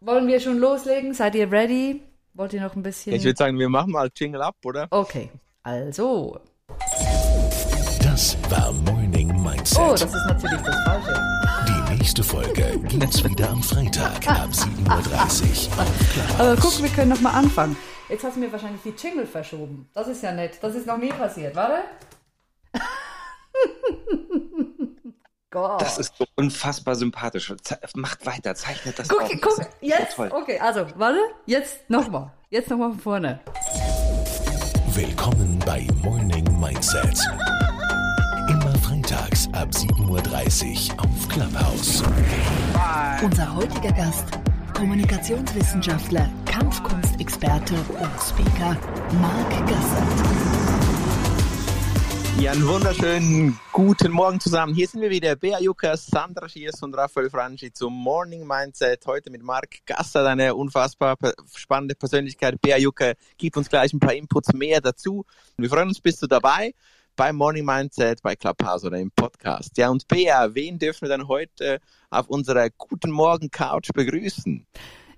wollen wir schon loslegen? Seid ihr ready? Wollt ihr noch ein bisschen? Ich würde sagen, wir machen mal Jingle ab, oder? Okay, also. Das war Morning Mindset. Oh, das ist natürlich das Falsche. Die nächste Folge gibt's wieder am Freitag ab 7.30 Uhr. Aber guck, wir können noch mal anfangen. Jetzt hast du mir wahrscheinlich die Jingle verschoben. Das ist ja nett. Das ist noch nie passiert. Warte. Gott. Das ist so unfassbar sympathisch. Ze macht weiter, zeichnet das Guck, auf. guck, Das jetzt. So. Okay, also, warte. Jetzt nochmal. Jetzt nochmal von vorne. Willkommen bei Morning Mindset. Immer freitags ab 7.30 Uhr auf Clubhouse. Unser heutiger Gast, Kommunikationswissenschaftler, Kampfkunstexperte und Speaker Marc Gassert. Ja, einen wunderschönen guten Morgen zusammen. Hier sind wir wieder, Bea Jukas, Sandra Schiers und Raphael Franchi zum Morning Mindset. Heute mit Marc Gasser, eine unfassbar spannende Persönlichkeit. Bea Jucker gibt uns gleich ein paar Inputs mehr dazu. Wir freuen uns, bist du dabei beim Morning Mindset, bei Clubhouse oder im Podcast. Ja, und Bea, wen dürfen wir dann heute auf unserer Guten Morgen Couch begrüßen?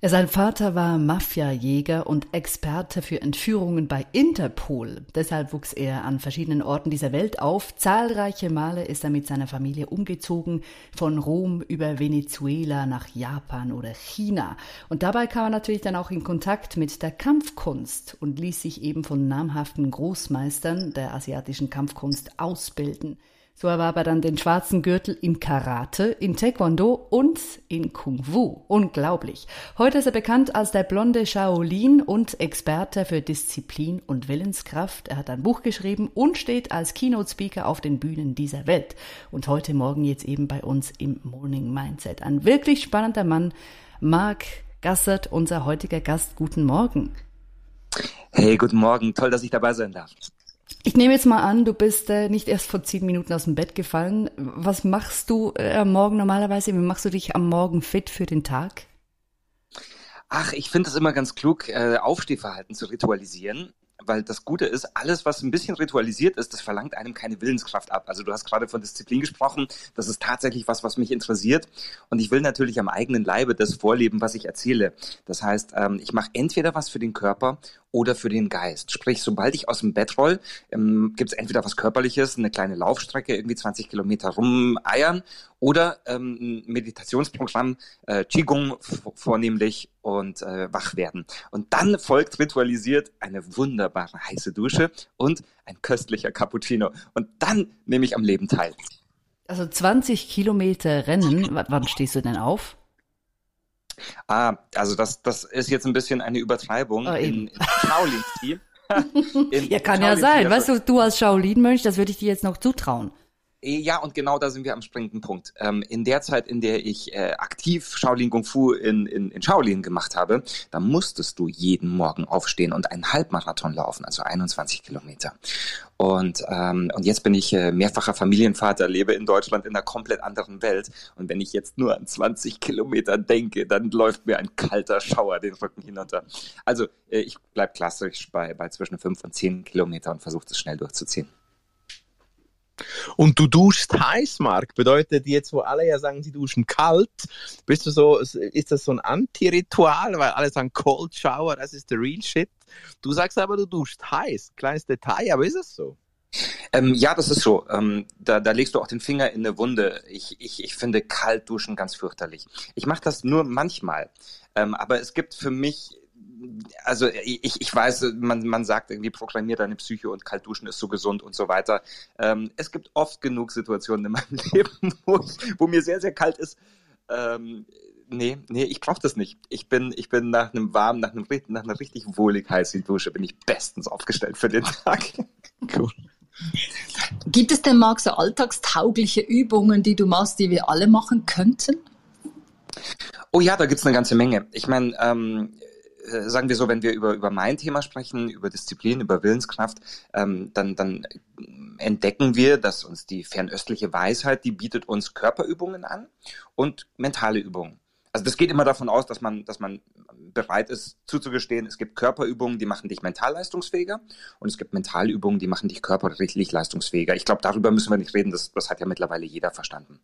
Sein Vater war Mafiajäger und Experte für Entführungen bei Interpol. Deshalb wuchs er an verschiedenen Orten dieser Welt auf. Zahlreiche Male ist er mit seiner Familie umgezogen, von Rom über Venezuela nach Japan oder China. Und dabei kam er natürlich dann auch in Kontakt mit der Kampfkunst und ließ sich eben von namhaften Großmeistern der asiatischen Kampfkunst ausbilden. So erwarb er dann den schwarzen Gürtel in Karate, in Taekwondo und in Kung Fu. Unglaublich. Heute ist er bekannt als der blonde Shaolin und Experte für Disziplin und Willenskraft. Er hat ein Buch geschrieben und steht als Keynote-Speaker auf den Bühnen dieser Welt. Und heute Morgen jetzt eben bei uns im Morning Mindset. Ein wirklich spannender Mann, Marc Gassert, unser heutiger Gast. Guten Morgen. Hey, guten Morgen. Toll, dass ich dabei sein darf. Ich nehme jetzt mal an, du bist äh, nicht erst vor zehn Minuten aus dem Bett gefallen. Was machst du äh, am Morgen normalerweise? Wie machst du dich am Morgen fit für den Tag? Ach, ich finde es immer ganz klug, äh, Aufstehverhalten zu ritualisieren. Weil das Gute ist, alles, was ein bisschen ritualisiert ist, das verlangt einem keine Willenskraft ab. Also du hast gerade von Disziplin gesprochen. Das ist tatsächlich was, was mich interessiert. Und ich will natürlich am eigenen Leibe das vorleben, was ich erzähle. Das heißt, ähm, ich mache entweder was für den Körper oder für den Geist. Sprich, sobald ich aus dem Bett roll, ähm, gibt es entweder was Körperliches, eine kleine Laufstrecke, irgendwie 20 Kilometer rumeiern, oder ähm, ein Meditationsprogramm, äh, Qigong vornehmlich und äh, wach werden. Und dann folgt ritualisiert eine wunderbare heiße Dusche und ein köstlicher Cappuccino. Und dann nehme ich am Leben teil. Also 20 Kilometer Rennen. Wann stehst du denn auf? Ah, also das, das ist jetzt ein bisschen eine Übertreibung Ah, in, in Shaolin-Stil. In Ja, kann ja Shaolin-Stil, sein. also- Weißt du, du als Shaolin-Mönch, das würde ich dir jetzt noch zutrauen. Ja, und genau da sind wir am springenden Punkt. Ähm, in der Zeit, in der ich äh, aktiv Shaolin Kung Fu in, in, in Shaolin gemacht habe, da musstest du jeden Morgen aufstehen und einen Halbmarathon laufen, also 21 Kilometer. Und, ähm, und jetzt bin ich äh, mehrfacher Familienvater, lebe in Deutschland in einer komplett anderen Welt. Und wenn ich jetzt nur an 20 Kilometer denke, dann läuft mir ein kalter Schauer den Rücken hinunter. Also äh, ich bleib klassisch bei, bei zwischen 5 und 10 Kilometer und versuche das schnell durchzuziehen. Und du duschst heiß, Marc. Bedeutet jetzt, wo alle ja sagen, sie duschen kalt, bist du so, ist das so ein Anti-Ritual, weil alle sagen Cold Shower, das ist der real shit. Du sagst aber, du duschst heiß. Kleines Detail, aber ist es so? Ähm, ja, das ist so. Ähm, da, da legst du auch den Finger in eine Wunde. Ich, ich, ich finde kalt duschen ganz fürchterlich. Ich mache das nur manchmal. Ähm, aber es gibt für mich, also ich, ich weiß, man, man sagt irgendwie, programmiert deine Psyche und kalt duschen ist so gesund und so weiter. Ähm, es gibt oft genug Situationen in meinem Leben, wo, ich, wo mir sehr, sehr kalt ist. Ähm, nee, nee, ich brauche das nicht. Ich bin, ich bin nach einem warmen, nach, einem, nach einer richtig wohlig heißen Dusche, bin ich bestens aufgestellt für den Tag. Cool. Gibt es denn, Marc, so alltagstaugliche Übungen, die du machst, die wir alle machen könnten? Oh ja, da gibt's eine ganze Menge. Ich meine, ähm, äh, sagen wir so, wenn wir über, über mein Thema sprechen, über Disziplin, über Willenskraft, ähm, dann, dann entdecken wir, dass uns die fernöstliche Weisheit, die bietet uns Körperübungen an und mentale Übungen. Also das geht immer davon aus, dass man, dass man bereit ist zuzugestehen, es gibt Körperübungen, die machen dich mental leistungsfähiger und es gibt Mentalübungen, die machen dich körperlich leistungsfähiger. Ich glaube, darüber müssen wir nicht reden, das, das hat ja mittlerweile jeder verstanden.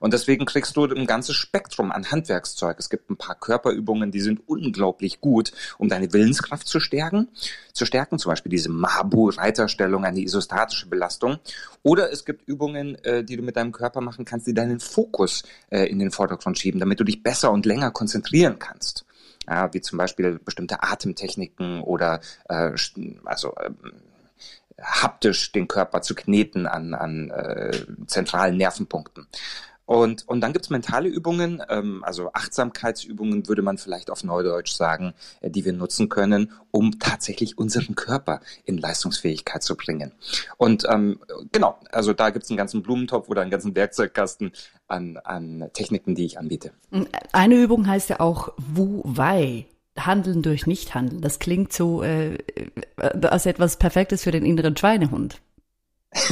Und deswegen kriegst du ein ganzes Spektrum an Handwerkszeug. Es gibt ein paar Körperübungen, die sind unglaublich gut, um deine Willenskraft zu stärken, zu stärken, zum Beispiel diese Mabu-Reiterstellung, eine isostatische Belastung. Oder es gibt Übungen, äh, die du mit deinem Körper machen kannst, die deinen Fokus äh, in den Vordergrund schieben, damit du dich besser und länger konzentrieren kannst. Ja, wie zum Beispiel bestimmte Atemtechniken oder äh, also äh, haptisch den Körper zu kneten an, an äh, zentralen Nervenpunkten. Und, und dann gibt's mentale Übungen, ähm, also Achtsamkeitsübungen würde man vielleicht auf Neudeutsch sagen, äh, die wir nutzen können, um tatsächlich unseren Körper in Leistungsfähigkeit zu bringen. Und ähm, genau, also da gibt's einen ganzen Blumentopf oder einen ganzen Werkzeugkasten an, an Techniken, die ich anbiete. Eine Übung heißt ja auch Wu Wei. Handeln durch Nichthandeln. Das klingt so äh, äh als etwas Perfektes für den inneren Schweinehund.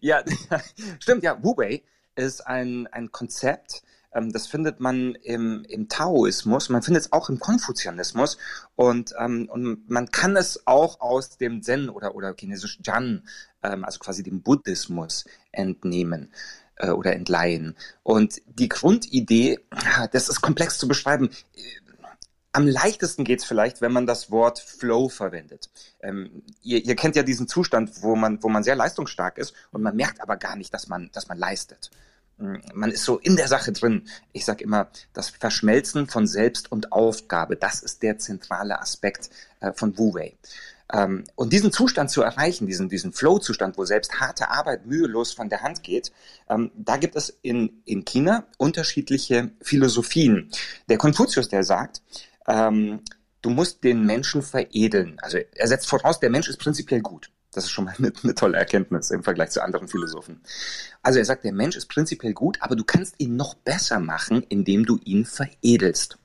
ja, stimmt, ja, Wu Wei ist ein, ein Konzept, ähm, das findet man im, im Taoismus, man findet es auch im Konfuzianismus und, ähm, und man kann es auch aus dem Zen oder, oder chinesisch Jan, ähm, also quasi dem Buddhismus, entnehmen äh, oder entleihen. Und die Grundidee, das ist komplex zu beschreiben. Am leichtesten geht's vielleicht, wenn man das Wort Flow verwendet. Ähm, ihr, ihr kennt ja diesen Zustand, wo man, wo man sehr leistungsstark ist und man merkt aber gar nicht, dass man, dass man leistet. Mm, man ist so in der Sache drin. Ich sage immer, das Verschmelzen von Selbst und Aufgabe, das ist der zentrale Aspekt äh, von Wu Wei. Ähm, und diesen Zustand zu erreichen, diesen, diesen Flow-Zustand, wo selbst harte Arbeit mühelos von der Hand geht, ähm, da gibt es in, in China unterschiedliche Philosophien. Der Konfuzius, der sagt, ähm, du musst den Menschen veredeln. Also er setzt voraus, der Mensch ist prinzipiell gut. Das ist schon mal eine, eine, tolle Erkenntnis im Vergleich zu anderen Philosophen. Also er sagt, der Mensch ist prinzipiell gut, aber du kannst ihn noch besser machen, indem du ihn veredelst.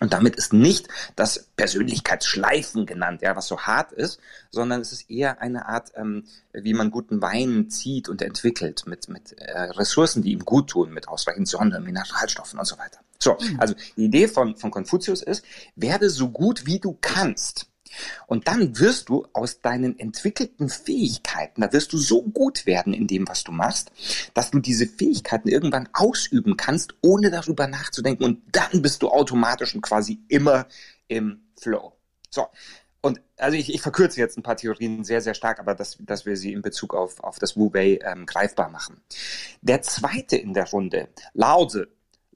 Und damit ist nicht das Persönlichkeitsschleifen genannt, ja, was so hart ist, sondern es ist eher eine Art, ähm, wie man guten Wein zieht und entwickelt, mit, mit äh, Ressourcen, die ihm gut tun, mit ausreichend Sonne, Mineralstoffen und so weiter. So, mhm. also die Idee von, von Konfuzius ist, werde so gut wie du kannst. Und dann wirst du aus deinen entwickelten Fähigkeiten, da wirst du so gut werden in dem, was du machst, dass du diese Fähigkeiten irgendwann ausüben kannst, ohne darüber nachzudenken. Und dann bist du automatisch und quasi immer im Flow. So. Und also ich, ich verkürze jetzt ein paar Theorien sehr, sehr stark, aber dass, dass wir sie in Bezug auf, auf das Wu Wei ähm, greifbar machen. Der zweite in der Runde, Lao.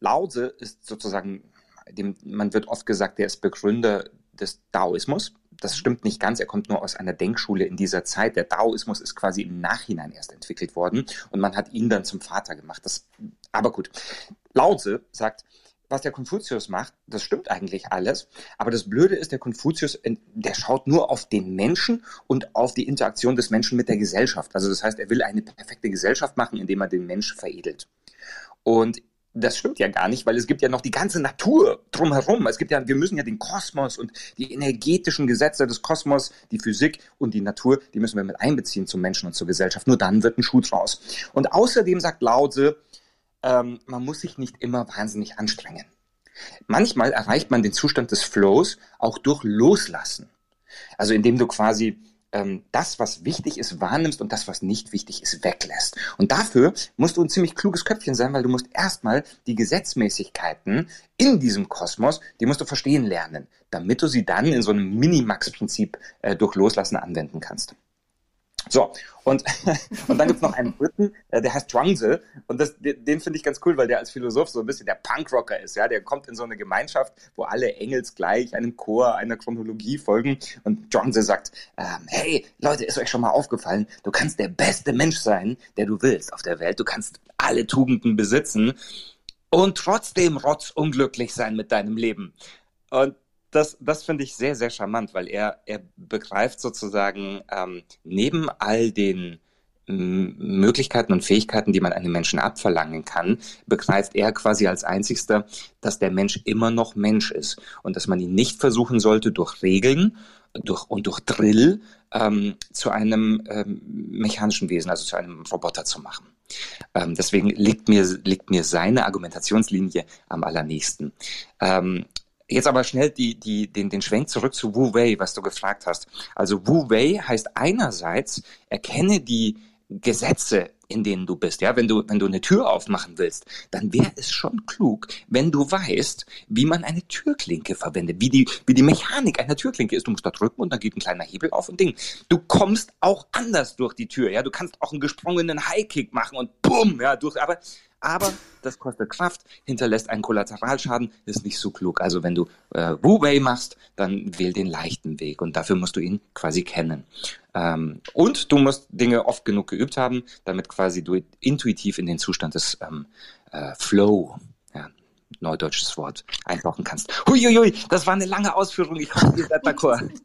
Lao Tzu ist sozusagen, dem, man wird oft gesagt, der ist Begründer des Daoismus. Das stimmt nicht ganz. Er kommt nur aus einer Denkschule in dieser Zeit. Der Daoismus ist quasi im Nachhinein erst entwickelt worden und man hat ihn dann zum Vater gemacht. Das, aber gut. Lao Tzu sagt, was der Konfuzius macht, das stimmt eigentlich alles. Aber das Blöde ist, der Konfuzius, der schaut nur auf den Menschen und auf die Interaktion des Menschen mit der Gesellschaft. Also das heißt, er will eine perfekte Gesellschaft machen, indem er den Mensch veredelt. Und das stimmt ja gar nicht, weil es gibt ja noch die ganze Natur drumherum. Es gibt ja, wir müssen ja den Kosmos und die energetischen Gesetze des Kosmos, die Physik und die Natur, die müssen wir mit einbeziehen zum Menschen und zur Gesellschaft. Nur dann wird ein Schuh draus. Und außerdem sagt Lause, ähm, man muss sich nicht immer wahnsinnig anstrengen. Manchmal erreicht man den Zustand des Flows auch durch Loslassen. Also indem du quasi ähm, das, was wichtig ist, wahrnimmst und das, was nicht wichtig ist, weglässt. Und dafür musst du ein ziemlich kluges Köpfchen sein, weil du musst erstmal die Gesetzmäßigkeiten in diesem Kosmos, die musst du verstehen lernen, damit du sie dann in so einem Minimax-Prinzip äh, durch Loslassen anwenden kannst. So, und, und dann gibt's noch einen dritten, äh, der heißt Zhuangzi. Und das, den finde ich ganz cool, weil der als Philosoph so ein bisschen der Punkrocker ist. Ja, Der kommt in so eine Gemeinschaft, wo alle Engels gleich einem Chor, einer Chronologie folgen. Und Zhuangzi sagt, ähm, hey Leute, ist euch schon mal aufgefallen, du kannst der beste Mensch sein, der du willst auf der Welt. Du kannst alle Tugenden besitzen und trotzdem rotzunglücklich sein mit deinem Leben. Und das, das finde ich sehr, sehr charmant, weil er, er begreift sozusagen ähm, neben all den Möglichkeiten und Fähigkeiten, die man einem Menschen abverlangen kann, begreift er quasi als einzigster, dass der Mensch immer noch Mensch ist und dass man ihn nicht versuchen sollte, durch Regeln durch, und durch Drill ähm, zu einem ähm, mechanischen Wesen, also zu einem Roboter zu machen. Ähm, deswegen liegt mir, liegt mir seine Argumentationslinie am allernächsten. Ähm, Jetzt aber schnell die, die, den, den Schwenk zurück zu Wu Wei, was du gefragt hast. Also Wu Wei heißt einerseits, erkenne die Gesetze, in denen du bist. Ja, wenn du, wenn du eine Tür aufmachen willst, dann wäre es schon klug, wenn du weißt, wie man eine Türklinke verwendet, wie die, wie die Mechanik einer Türklinke ist. Du musst da drücken und dann geht ein kleiner Hebel auf und Ding. Du kommst auch anders durch die Tür. Ja, du kannst auch einen gesprungenen Highkick machen und bumm, ja, durch, aber aber das kostet Kraft, hinterlässt einen Kollateralschaden, ist nicht so klug. Also wenn du äh, Wu-Wei machst, dann wähl den leichten Weg und dafür musst du ihn quasi kennen. Ähm, und du musst Dinge oft genug geübt haben, damit quasi du intuitiv in den Zustand des ähm, äh, Flow, ja, neudeutsches Wort, eintauchen kannst. Huiuiui, das war eine lange Ausführung. Ich hoffe, ihr seid d'accord.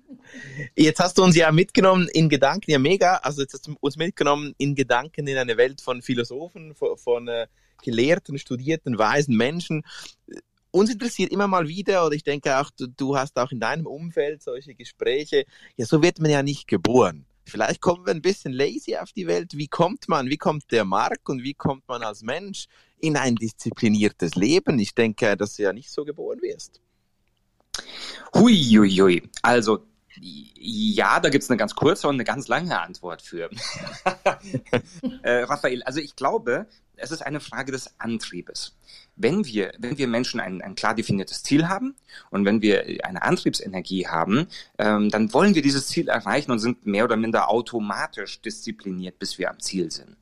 Jetzt hast du uns ja mitgenommen in Gedanken, ja mega, also jetzt hast du uns mitgenommen in Gedanken in eine Welt von Philosophen, von, von äh, gelehrten, studierten, weisen Menschen. Uns interessiert immer mal wieder, oder ich denke auch, du, du hast auch in deinem Umfeld solche Gespräche. Ja, so wird man ja nicht geboren. Vielleicht kommen wir ein bisschen lazy auf die Welt. Wie kommt man, wie kommt der Mark und wie kommt man als Mensch in ein diszipliniertes Leben? Ich denke, dass du ja nicht so geboren wirst. Hui, hui, hui. Also ja, da gibt's eine ganz kurze und eine ganz lange Antwort für. äh, Raphael, also ich glaube, es ist eine Frage des Antriebes. Wenn wir, wenn wir Menschen ein, ein klar definiertes Ziel haben und wenn wir eine Antriebsenergie haben, ähm, dann wollen wir dieses Ziel erreichen und sind mehr oder minder automatisch diszipliniert, bis wir am Ziel sind.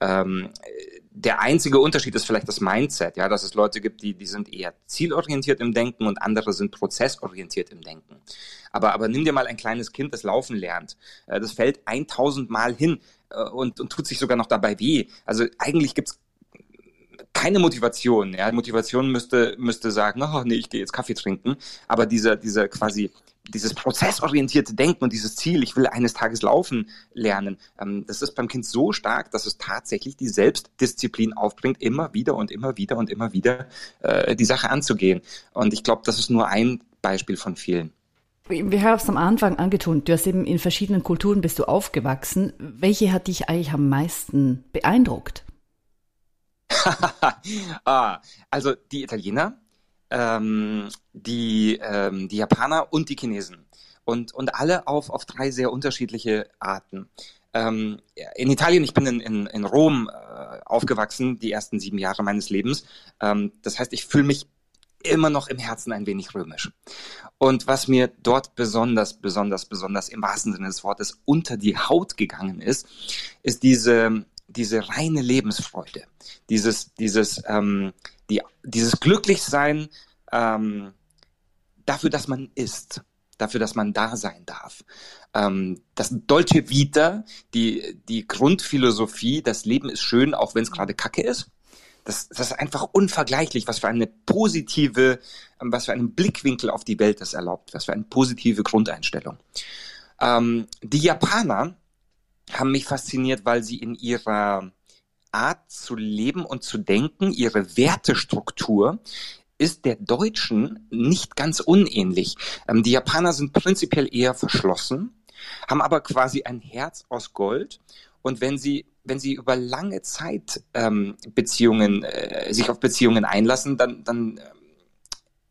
Ähm, der einzige Unterschied ist vielleicht das Mindset, ja, dass es Leute gibt, die, die sind eher zielorientiert im Denken und andere sind prozessorientiert im Denken. Aber, aber nimm dir mal ein kleines Kind, das laufen lernt. Äh, das fällt 1000 Mal hin äh, und, und tut sich sogar noch dabei weh. Also eigentlich gibt's keine Motivation. Ja, Motivation müsste müsste sagen, oh nee, ich gehe jetzt Kaffee trinken. Aber dieser dieser quasi dieses prozessorientierte Denken und dieses Ziel, ich will eines Tages laufen lernen, ähm, das ist beim Kind so stark, dass es tatsächlich die Selbstdisziplin aufbringt, immer wieder und immer wieder und immer wieder äh, die Sache anzugehen. Und ich glaube, das ist nur ein Beispiel von vielen. Wir haben es am Anfang angetont, du hast eben in verschiedenen Kulturen bist du aufgewachsen. Welche hat dich eigentlich am meisten beeindruckt? ah, also die Italiener, ähm, die, ähm, die Japaner und die Chinesen. Und, und alle auf, auf drei sehr unterschiedliche Arten. Ähm, in Italien, ich bin in, in, in Rom äh, aufgewachsen, die ersten sieben Jahre meines Lebens. Ähm, das heißt, ich fühle mich immer noch im Herzen ein wenig römisch. Und was mir dort besonders, besonders, besonders im wahrsten Sinne des Wortes unter die Haut gegangen ist, ist diese, diese reine Lebensfreude, dieses, dieses, ähm, die, dieses Glücklichsein ähm, dafür, dass man ist, dafür, dass man da sein darf. Ähm, das Dolce Vita, die, die Grundphilosophie, das Leben ist schön, auch wenn es gerade Kacke ist. Das, das ist einfach unvergleichlich, was für eine positive, was für einen Blickwinkel auf die Welt das erlaubt, was für eine positive Grundeinstellung. Ähm, die Japaner haben mich fasziniert, weil sie in ihrer Art zu leben und zu denken, ihre Wertestruktur ist der Deutschen nicht ganz unähnlich. Ähm, die Japaner sind prinzipiell eher verschlossen, haben aber quasi ein Herz aus Gold. Und wenn sie wenn sie über lange Zeit ähm, Beziehungen äh, sich auf Beziehungen einlassen, dann dann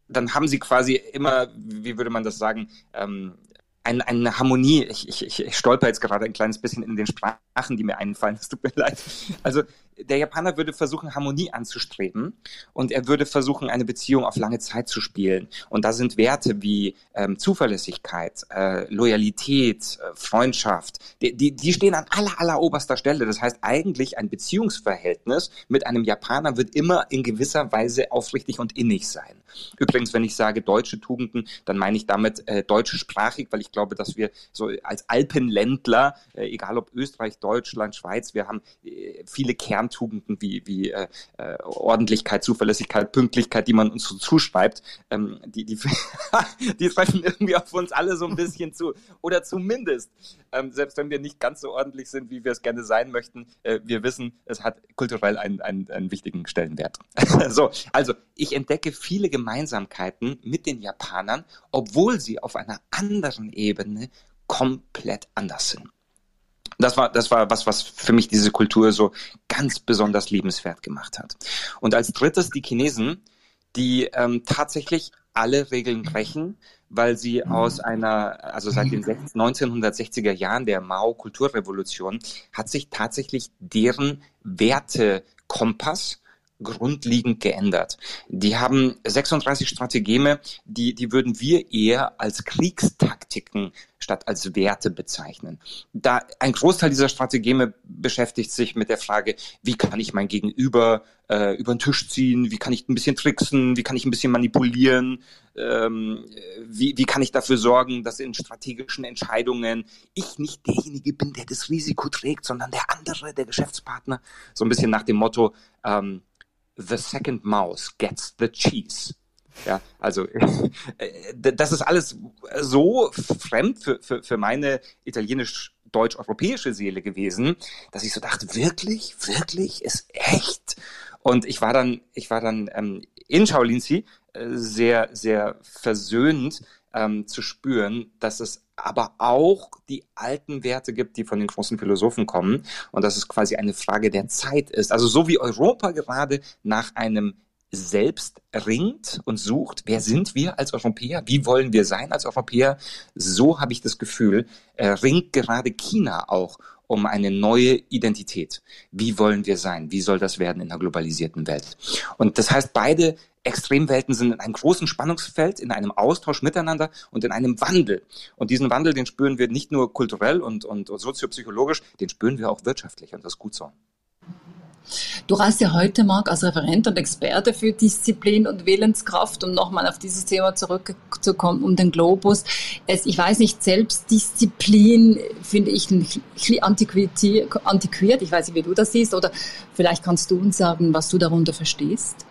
dann haben sie quasi immer, wie würde man das sagen, ähm, ein, eine Harmonie. Ich, ich, ich stolper jetzt gerade ein kleines bisschen in den Sprachen, die mir einfallen. Es tut mir leid. Also der Japaner würde versuchen, Harmonie anzustreben und er würde versuchen, eine Beziehung auf lange Zeit zu spielen. Und da sind Werte wie ähm, Zuverlässigkeit, äh, Loyalität, äh, Freundschaft, die, die, die stehen an aller, aller oberster Stelle. Das heißt, eigentlich ein Beziehungsverhältnis mit einem Japaner wird immer in gewisser Weise aufrichtig und innig sein. Übrigens, wenn ich sage deutsche Tugenden, dann meine ich damit äh, deutschsprachig, weil ich glaube, dass wir so als Alpenländler, äh, egal ob Österreich, Deutschland, Schweiz, wir haben äh, viele Kerntugenden wie, wie äh, äh, Ordentlichkeit, Zuverlässigkeit, Pünktlichkeit, die man uns so zuschreibt, ähm, die, die, die treffen irgendwie auf uns alle so ein bisschen zu. Oder zumindest, ähm, selbst wenn wir nicht ganz so ordentlich sind, wie wir es gerne sein möchten, äh, wir wissen, es hat kulturell einen, einen, einen wichtigen Stellenwert. so, also ich entdecke viele Gemeinsamkeiten mit den Japanern, obwohl sie auf einer anderen Ebene komplett anders sind. Das war, das war was, was für mich diese Kultur so ganz besonders liebenswert gemacht hat. Und als drittes die Chinesen, die ähm, tatsächlich alle Regeln brechen, weil sie aus einer, also seit den 1960er Jahren der Mao-Kulturrevolution hat sich tatsächlich deren Wertekompass grundlegend geändert. Die haben 36 Strategeme, die, die würden wir eher als Kriegstaktiken statt als Werte bezeichnen. Da ein Großteil dieser Strategeme beschäftigt sich mit der Frage, wie kann ich mein Gegenüber äh, über den Tisch ziehen, wie kann ich ein bisschen tricksen, wie kann ich ein bisschen manipulieren, ähm, wie, wie kann ich dafür sorgen, dass in strategischen Entscheidungen ich nicht derjenige bin, der das Risiko trägt, sondern der andere, der Geschäftspartner. So ein bisschen nach dem Motto, ähm, the second mouse gets the cheese. Ja, also das ist alles so fremd für, für, für meine italienisch-deutsch-europäische Seele gewesen, dass ich so dachte, wirklich, wirklich, ist echt. Und ich war dann, ich war dann ähm, in Shaolinzi äh, sehr, sehr versöhnt ähm, zu spüren, dass es aber auch die alten Werte gibt, die von den großen Philosophen kommen und dass es quasi eine Frage der Zeit ist. Also so wie Europa gerade nach einem selbst ringt und sucht, wer sind wir als Europäer, wie wollen wir sein als Europäer, so habe ich das Gefühl, äh, ringt gerade China auch um eine neue Identität. Wie wollen wir sein? Wie soll das werden in einer globalisierten Welt? Und das heißt, beide Extremwelten sind in einem großen Spannungsfeld, in einem Austausch miteinander und in einem Wandel. Und diesen Wandel, den spüren wir nicht nur kulturell und, und, und soziopsychologisch, den spüren wir auch wirtschaftlich und das ist gut so. Du reist ja heute, Marc, als Referent und Experte für Disziplin und Willenskraft, um nochmal auf dieses Thema zurückzukommen, um den Globus. Es, ich weiß nicht, Selbstdisziplin finde ich ein bisschen antiquiert. Ich weiß nicht, wie du das siehst. Oder vielleicht kannst du uns sagen, was du darunter verstehst.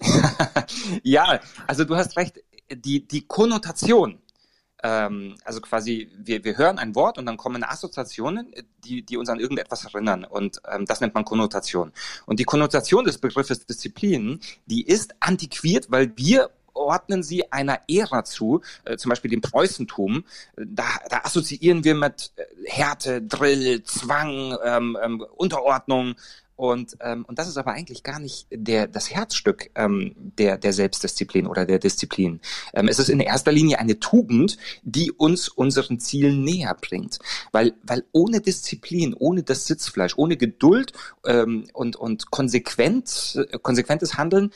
ja, also du hast recht. Die, die Konnotation, ähm, also quasi, wir, wir hören ein Wort und dann kommen Assoziationen, die, die uns an irgendetwas erinnern. Und ähm, das nennt man Konnotation. Und die Konnotation des Begriffes Disziplin, die ist antiquiert, weil wir ordnen sie einer Ära zu, äh, zum Beispiel dem Preußentum. Da, da assoziieren wir mit äh, Härte, Drill, Zwang, ähm, ähm, Unterordnung und, ähm, und das ist aber eigentlich gar nicht der, das Herzstück ähm, der, der Selbstdisziplin oder der Disziplin. Ähm, es ist in erster Linie eine Tugend, die uns unseren Zielen näher bringt. Weil, weil ohne Disziplin, ohne das Sitzfleisch, ohne Geduld ähm, und, und konsequent, konsequentes Handeln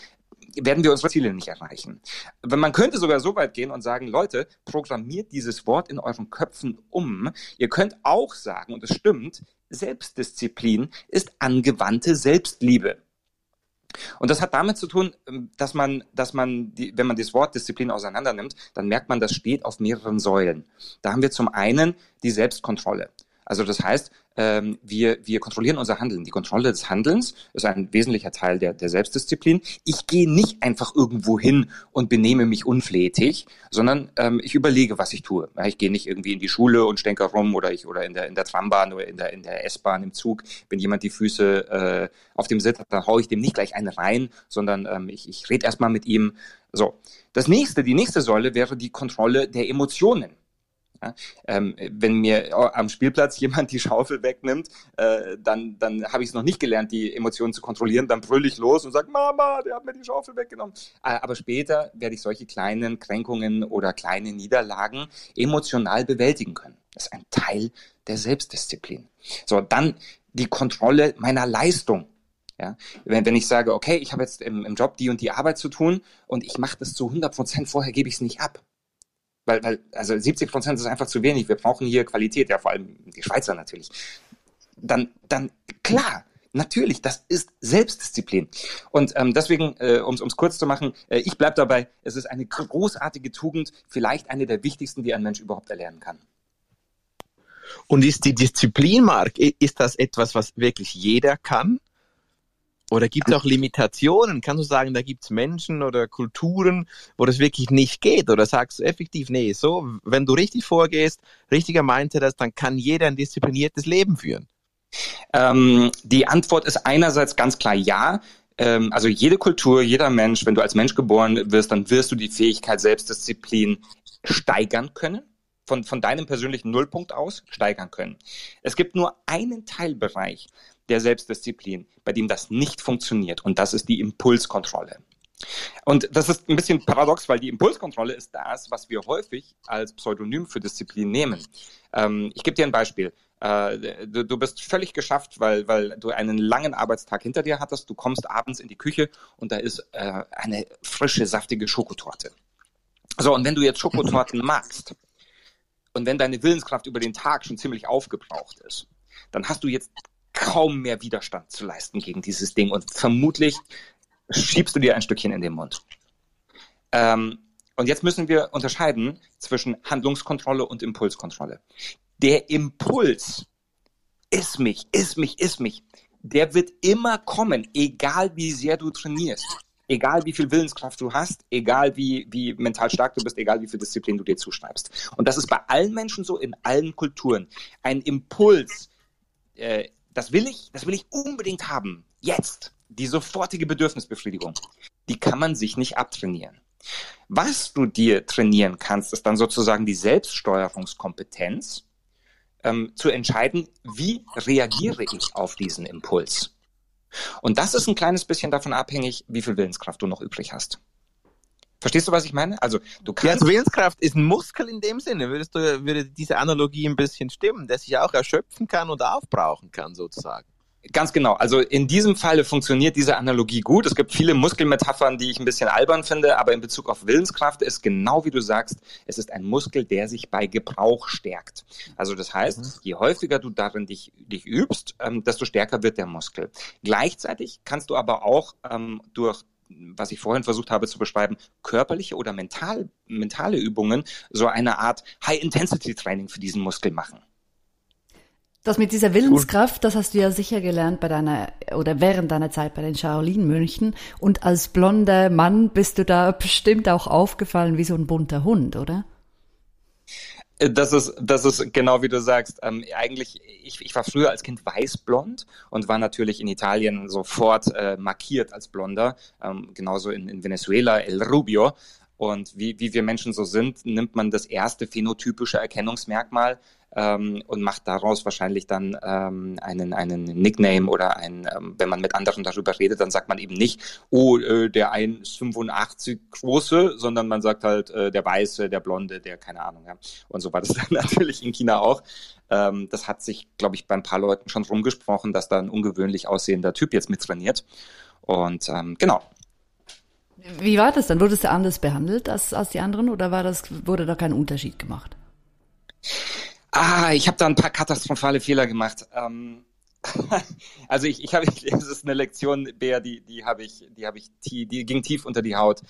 werden wir unsere Ziele nicht erreichen. Man könnte sogar so weit gehen und sagen, Leute, programmiert dieses Wort in euren Köpfen um. Ihr könnt auch sagen, und es stimmt, Selbstdisziplin ist angewandte Selbstliebe. Und das hat damit zu tun, ähm, dass man, dass man, die, wenn man das Wort Disziplin auseinander nimmt, dann merkt man, das steht auf mehreren Säulen. Da haben wir zum einen die Selbstkontrolle. Also das heißt, ähm, wir, wir kontrollieren unser Handeln. Die Kontrolle des Handelns ist ein wesentlicher Teil der, der Selbstdisziplin. Ich gehe nicht einfach irgendwo hin und benehme mich unflätig, sondern ähm, ich überlege, was ich tue. Ich gehe nicht irgendwie in die Schule und stänker rum oder ich oder in der in der Trambahn oder in der in der S-Bahn im Zug. Wenn jemand die Füße äh, auf dem Sitz hat, dann haue ich dem nicht gleich eine rein, sondern ähm, ich, ich rede erstmal mit ihm. So. Das nächste, die nächste Säule wäre die Kontrolle der Emotionen. Ja? Ähm, wenn mir am Spielplatz jemand die Schaufel wegnimmt, äh, dann, dann habe ich es noch nicht gelernt, die Emotionen zu kontrollieren. Dann brülle ich los und sage, Mama, der hat mir die Schaufel weggenommen. Äh, aber später werde ich solche kleinen Kränkungen oder kleine Niederlagen emotional bewältigen können. Das ist ein Teil der Selbstdisziplin. So, dann die Kontrolle meiner Leistung. Ja, wenn, wenn ich sage, okay, ich habe jetzt im, im Job die und die Arbeit zu tun und ich mache das zu 100 Prozent, vorher gebe ich es nicht ab. Weil, weil, also 70 Prozent ist einfach zu wenig. Wir brauchen hier Qualität, ja, vor allem die Schweizer natürlich. Dann, dann, klar, natürlich, das ist Selbstdisziplin. Und ähm, deswegen, äh, um es kurz zu machen, äh, ich bleib dabei, es ist eine großartige Tugend, vielleicht eine der wichtigsten, die ein Mensch überhaupt erlernen kann. Und ist die Disziplin, Mark, ist das etwas, was wirklich jeder kann? Oder gibt es auch Limitationen? Kannst du sagen, da gibt es Menschen oder Kulturen, wo das wirklich nicht geht? Oder sagst du effektiv, nee, so, wenn du richtig vorgehst, richtiger meinte das, dann kann jeder ein diszipliniertes Leben führen? Ähm, die Antwort ist einerseits ganz klar ja. Ähm, also jede Kultur, jeder Mensch, wenn du als Mensch geboren wirst, dann wirst du die Fähigkeit Selbstdisziplin steigern können von, von deinem persönlichen Nullpunkt aus steigern können. Es gibt nur einen Teilbereich, der Selbstdisziplin, bei dem das nicht funktioniert. Und das ist die Impulskontrolle. Und das ist ein bisschen paradox, weil die Impulskontrolle ist das, was wir häufig als Pseudonym für Disziplin nehmen. Ähm, ich gebe dir ein Beispiel. Äh, du, du, bist völlig geschafft, weil, weil du einen langen Arbeitstag hinter dir hattest. Du kommst abends in die Küche und da ist äh, eine frische, saftige Schokotorte. So, und wenn du jetzt Schokotorten magst und wenn deine Willenskraft über den Tag schon ziemlich aufgebraucht ist, dann hast du jetzt kaum mehr Widerstand zu leisten gegen dieses Ding und vermutlich schiebst du dir ein Stückchen in den Mund. Ähm, und jetzt müssen wir unterscheiden zwischen Handlungskontrolle und Impulskontrolle. Der Impuls, iss mich, iss mich, iss mich, der wird immer kommen, egal wie sehr du trainierst, egal wie viel Willenskraft du hast, egal wie, wie mental stark du bist, egal wie viel Disziplin du dir zuschreibst. Und das ist bei allen Menschen so, in allen Kulturen. Ein Impuls, äh, das will ich, das will ich unbedingt haben, jetzt die sofortige Bedürfnisbefriedigung, die kann man sich nicht abtrainieren. Was du dir trainieren kannst, ist dann sozusagen die Selbststeuerungskompetenz, ähm, zu entscheiden, wie reagiere ich auf diesen Impuls. Und das ist ein kleines bisschen davon abhängig, wie viel Willenskraft du noch übrig hast. Verstehst du, was ich meine? Also du kannst. Ja, also Willenskraft ist ein Muskel in dem Sinne. Würdest du, würde diese Analogie ein bisschen stimmen, der sich auch erschöpfen kann und aufbrauchen kann, sozusagen? Ganz genau. Also in diesem Falle funktioniert diese Analogie gut. Es gibt viele Muskelmetaphern, die ich ein bisschen albern finde, aber in Bezug auf Willenskraft ist genau wie du sagst, es ist ein Muskel, der sich bei Gebrauch stärkt. Also das heißt, mhm. je häufiger du darin dich, dich übst, ähm, desto stärker wird der Muskel. Gleichzeitig kannst du aber auch ähm, durch was ich vorhin versucht habe zu beschreiben, körperliche oder mental, mentale Übungen so eine Art High-Intensity-Training für diesen Muskel machen. Das mit dieser Willenskraft, das hast du ja sicher gelernt bei deiner oder während deiner Zeit bei den Shaolin-Mönchen. Und als blonder Mann bist du da bestimmt auch aufgefallen wie so ein bunter Hund, oder? Äh, das ist, das ist genau wie du sagst. Ähm, eigentlich, ich, ich war früher als Kind weißblond und war natürlich in Italien sofort äh, markiert als Blonder. Ähm, genauso in, in Venezuela, El Rubio. Und wie, wie wir Menschen so sind, nimmt man das erste phänotypische Erkennungsmerkmal ähm, und macht daraus wahrscheinlich dann ähm, einen, einen Nickname oder ein, ähm, wenn man mit anderen darüber redet, dann sagt man eben nicht, oh, äh, der 1,85 große, sondern man sagt halt äh, der Weiße, der Blonde, der keine Ahnung. Ja. Und so war das dann natürlich in China auch. Ähm, das hat sich, glaube ich, bei ein paar Leuten schon rumgesprochen, dass da ein ungewöhnlich aussehender Typ jetzt mittrainiert. Und ähm, genau, wie war das dann? Wurdest du anders behandelt als, als die anderen oder war das, wurde da kein Unterschied gemacht? Ah, ich habe da ein paar katastrophale Fehler gemacht. Ähm, also ich, ich habe, es ist eine Lektion, Bea, die, die habe ich, die habe ich, die, die ging tief unter die Haut.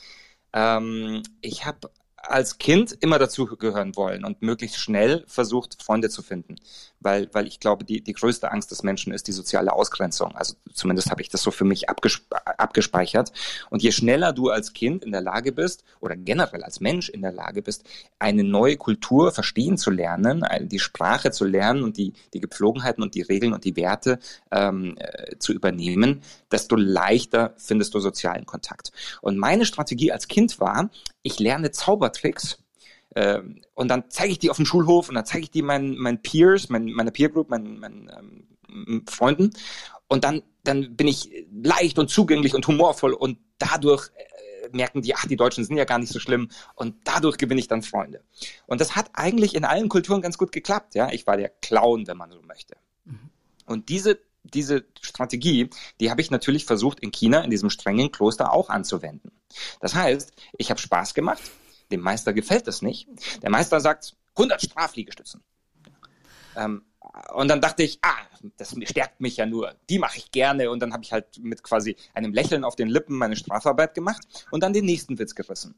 Ähm, ich habe als Kind immer dazugehören wollen und möglichst schnell versucht, Freunde zu finden. Weil, weil ich glaube, die, die größte Angst des Menschen ist die soziale Ausgrenzung. Also zumindest habe ich das so für mich abgespe abgespeichert. Und je schneller du als Kind in der Lage bist oder generell als Mensch in der Lage bist, eine neue Kultur verstehen zu lernen, die Sprache zu lernen und die, die Gepflogenheiten und die Regeln und die Werte ähm, äh, zu übernehmen, desto leichter findest du sozialen Kontakt. Und meine Strategie als Kind war, ich lerne Zaubertricks ähm, und dann zeige ich die auf dem Schulhof und dann zeige ich die meinen, meinen Peers, mein, meiner Peer Group, meinen, meinen ähm, Freunden und dann, dann bin ich leicht und zugänglich und humorvoll und dadurch äh, merken die, ach, die Deutschen sind ja gar nicht so schlimm und dadurch gewinne ich dann Freunde. Und das hat eigentlich in allen Kulturen ganz gut geklappt, ja. Ich war der Clown, wenn man so möchte. Mhm. Und diese diese Strategie, die habe ich natürlich versucht in China, in diesem strengen Kloster auch anzuwenden. Das heißt, ich habe Spaß gemacht, dem Meister gefällt das nicht. Der Meister sagt 100 Strafliegestützen. Ähm, und dann dachte ich, ah, das stärkt mich ja nur. Die mache ich gerne. Und dann habe ich halt mit quasi einem Lächeln auf den Lippen meine Strafarbeit gemacht und dann den nächsten Witz gerissen.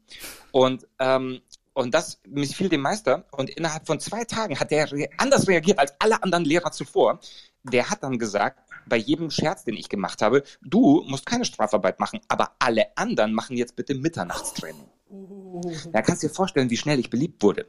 Und ähm, und das missfiel dem Meister. Und innerhalb von zwei Tagen hat der anders reagiert als alle anderen Lehrer zuvor. Der hat dann gesagt, bei jedem Scherz, den ich gemacht habe, du musst keine Strafarbeit machen, aber alle anderen machen jetzt bitte Mitternachtstraining. Da kannst du dir vorstellen, wie schnell ich beliebt wurde.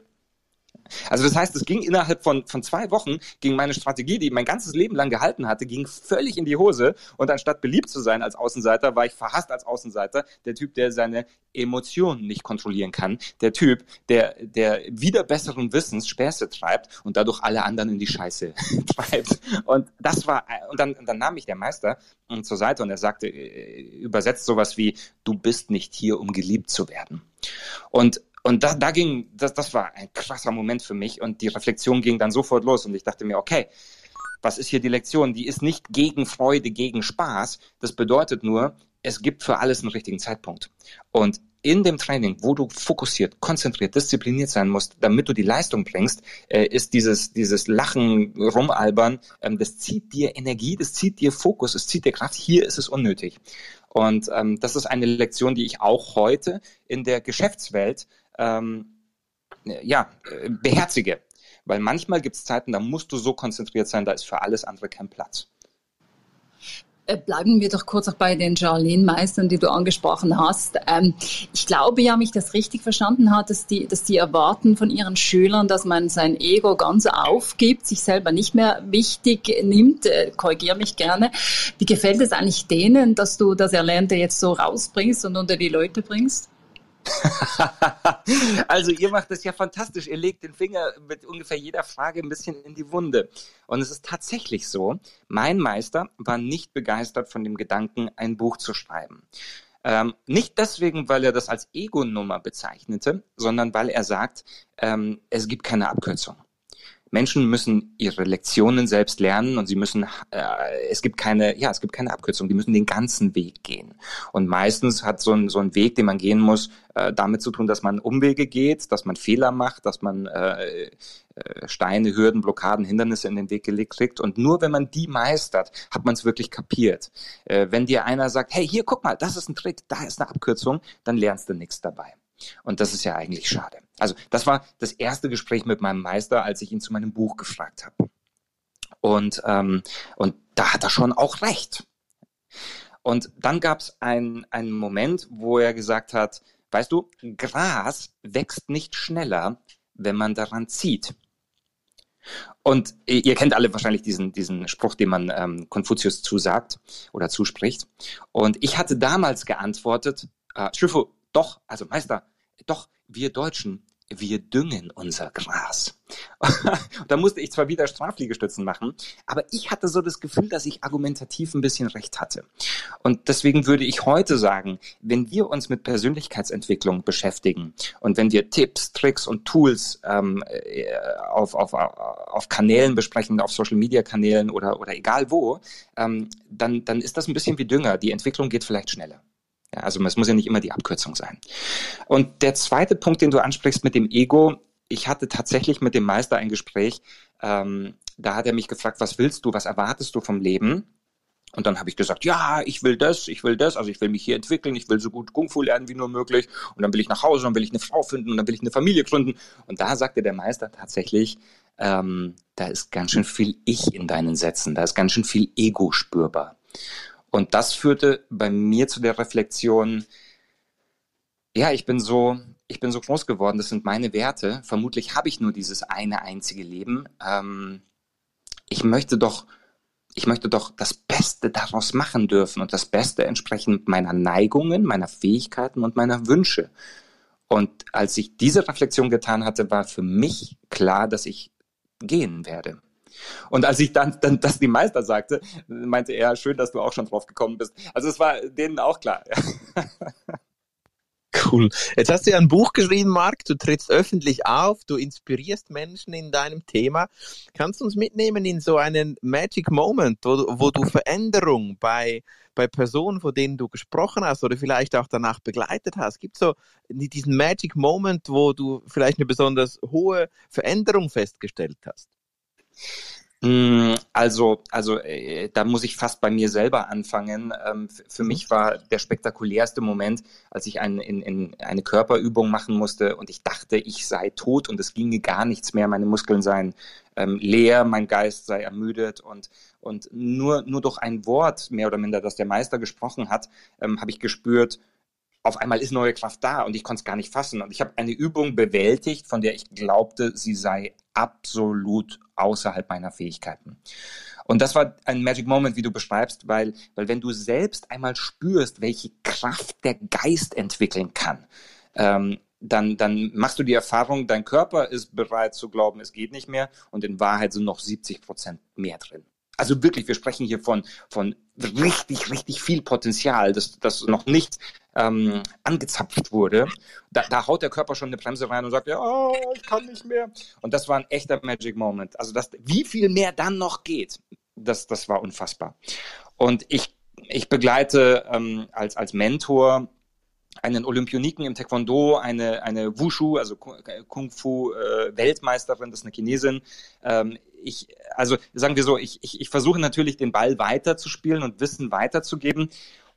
Also das heißt, es ging innerhalb von, von zwei Wochen, ging meine Strategie, die mein ganzes Leben lang gehalten hatte, ging völlig in die Hose. Und anstatt beliebt zu sein als Außenseiter, war ich verhasst als Außenseiter. Der Typ, der seine Emotionen nicht kontrollieren kann. Der Typ, der, der wieder besseren Wissens Späße treibt und dadurch alle anderen in die Scheiße treibt. Und das war, und dann, dann nahm mich der Meister äh, zur Seite und er sagte, äh, übersetzt sowas wie, du bist nicht hier, um geliebt zu werden. Und und da, da ging, das, das war ein krasser Moment für mich und die Reflexion ging dann sofort los und ich dachte mir, okay, was ist hier die Lektion? Die ist nicht gegen Freude, gegen Spaß. Das bedeutet nur, es gibt für alles einen richtigen Zeitpunkt. Und in dem Training, wo du fokussiert, konzentriert, diszipliniert sein musst, damit du die Leistung bringst, äh, ist dieses, dieses Lachen, Rumalbern, ähm, das zieht dir Energie, das zieht dir Fokus, es zieht dir Kraft. Hier ist es unnötig. Und ähm, das ist eine Lektion, die ich auch heute in der Geschäftswelt ähm, ja, beherzige. Weil manchmal gibt es Zeiten, da musst du so konzentriert sein, da ist für alles andere kein Platz. Äh, bleiben wir doch kurz auch bei den Charlene-Meistern, die du angesprochen hast. Ähm, ich glaube ja, mich das richtig verstanden hat, dass die, dass die erwarten von ihren Schülern, dass man sein Ego ganz aufgibt, sich selber nicht mehr wichtig nimmt. Äh, Korrigiere mich gerne. Wie gefällt es eigentlich denen, dass du das Erlernte jetzt so rausbringst und unter die Leute bringst? also ihr macht das ja fantastisch. Ihr legt den Finger mit ungefähr jeder Frage ein bisschen in die Wunde. Und es ist tatsächlich so, mein Meister war nicht begeistert von dem Gedanken, ein Buch zu schreiben. Ähm, nicht deswegen, weil er das als Ego-Nummer bezeichnete, sondern weil er sagt, ähm, es gibt keine Abkürzung. Menschen müssen ihre Lektionen selbst lernen und sie müssen, äh, es gibt keine, ja, es gibt keine Abkürzung, die müssen den ganzen Weg gehen. Und meistens hat so ein, so ein Weg, den man gehen muss, äh, damit zu tun, dass man Umwege geht, dass man Fehler macht, dass man äh, äh, Steine, Hürden, Blockaden, Hindernisse in den Weg gelegt kriegt. Und nur wenn man die meistert, hat man es wirklich kapiert. Äh, wenn dir einer sagt, hey, hier, guck mal, das ist ein Trick, da ist eine Abkürzung, dann lernst du nichts dabei. Und das ist ja eigentlich schade. Also das war das erste Gespräch mit meinem Meister, als ich ihn zu meinem Buch gefragt habe. Und, ähm, und da hat er schon auch recht. Und dann gab es ein, einen Moment, wo er gesagt hat, weißt du, Gras wächst nicht schneller, wenn man daran zieht. Und ihr kennt alle wahrscheinlich diesen, diesen Spruch, den man ähm, Konfuzius zusagt oder zuspricht. Und ich hatte damals geantwortet, äh, doch, also Meister, doch, wir Deutschen, wir düngen unser Gras. da musste ich zwar wieder Strafliegestützen machen, aber ich hatte so das Gefühl, dass ich argumentativ ein bisschen recht hatte. Und deswegen würde ich heute sagen, wenn wir uns mit Persönlichkeitsentwicklung beschäftigen und wenn wir Tipps, Tricks und Tools ähm, äh, auf, auf, auf Kanälen besprechen, auf Social-Media-Kanälen oder, oder egal wo, ähm, dann, dann ist das ein bisschen wie Dünger. Die Entwicklung geht vielleicht schneller. Ja, also es muss ja nicht immer die Abkürzung sein. Und der zweite Punkt, den du ansprichst mit dem Ego, ich hatte tatsächlich mit dem Meister ein Gespräch, ähm, da hat er mich gefragt, was willst du, was erwartest du vom Leben? Und dann habe ich gesagt, ja, ich will das, ich will das, also ich will mich hier entwickeln, ich will so gut Kung Fu lernen wie nur möglich. Und dann will ich nach Hause, dann will ich eine Frau finden und dann will ich eine Familie gründen. Und da sagte der Meister tatsächlich, ähm, da ist ganz schön viel Ich in deinen Sätzen, da ist ganz schön viel Ego spürbar. Und das führte bei mir zu der Reflexion, ja, ich bin so, ich bin so groß geworden, das sind meine Werte. Vermutlich habe ich nur dieses eine einzige Leben. Ähm, ich möchte doch, ich möchte doch das Beste daraus machen dürfen und das Beste entsprechend meiner Neigungen, meiner Fähigkeiten und meiner Wünsche. Und als ich diese Reflexion getan hatte, war für mich klar, dass ich gehen werde. Und als ich dann, dann das dem Meister sagte, meinte er, schön, dass du auch schon drauf gekommen bist. Also es war denen auch klar. Cool. Jetzt hast du ja ein Buch geschrieben, Marc. Du trittst öffentlich auf, du inspirierst Menschen in deinem Thema. Kannst du uns mitnehmen in so einen Magic Moment, wo, wo du Veränderung bei, bei Personen, von denen du gesprochen hast oder vielleicht auch danach begleitet hast? Gibt es so diesen Magic Moment, wo du vielleicht eine besonders hohe Veränderung festgestellt hast? Mm, also, also äh, da muss ich fast bei mir selber anfangen. Ähm, für mich war der spektakulärste Moment, als ich ein, in, in eine Körperübung machen musste und ich dachte, ich sei tot und es ginge gar nichts mehr. Meine Muskeln seien ähm, leer, mein Geist sei ermüdet und und nur nur durch ein Wort mehr oder minder, das der Meister gesprochen hat, ähm, habe ich gespürt, auf einmal ist neue Kraft da und ich konnte es gar nicht fassen. Und ich habe eine Übung bewältigt, von der ich glaubte, sie sei absolut außerhalb meiner Fähigkeiten. Und das war ein Magic Moment, wie du beschreibst, weil, weil wenn du selbst einmal spürst, welche Kraft der Geist entwickeln kann, ähm, dann, dann machst du die Erfahrung, dein Körper ist bereit zu glauben, es geht nicht mehr und in Wahrheit sind noch 70 Prozent mehr drin. Also wirklich, wir sprechen hier von, von richtig, richtig viel Potenzial, das, das noch nicht ähm, angezapft wurde. Da, da haut der Körper schon eine Bremse rein und sagt, ja, oh, ich kann nicht mehr. Und das war ein echter Magic Moment. Also das, wie viel mehr dann noch geht, das, das war unfassbar. Und ich, ich begleite ähm, als, als Mentor einen Olympioniken im Taekwondo, eine, eine Wushu, also Kung Fu äh, Weltmeisterin, das ist eine Chinesin. Ähm, ich, also sagen wir so, ich, ich, ich versuche natürlich den Ball weiterzuspielen und Wissen weiterzugeben.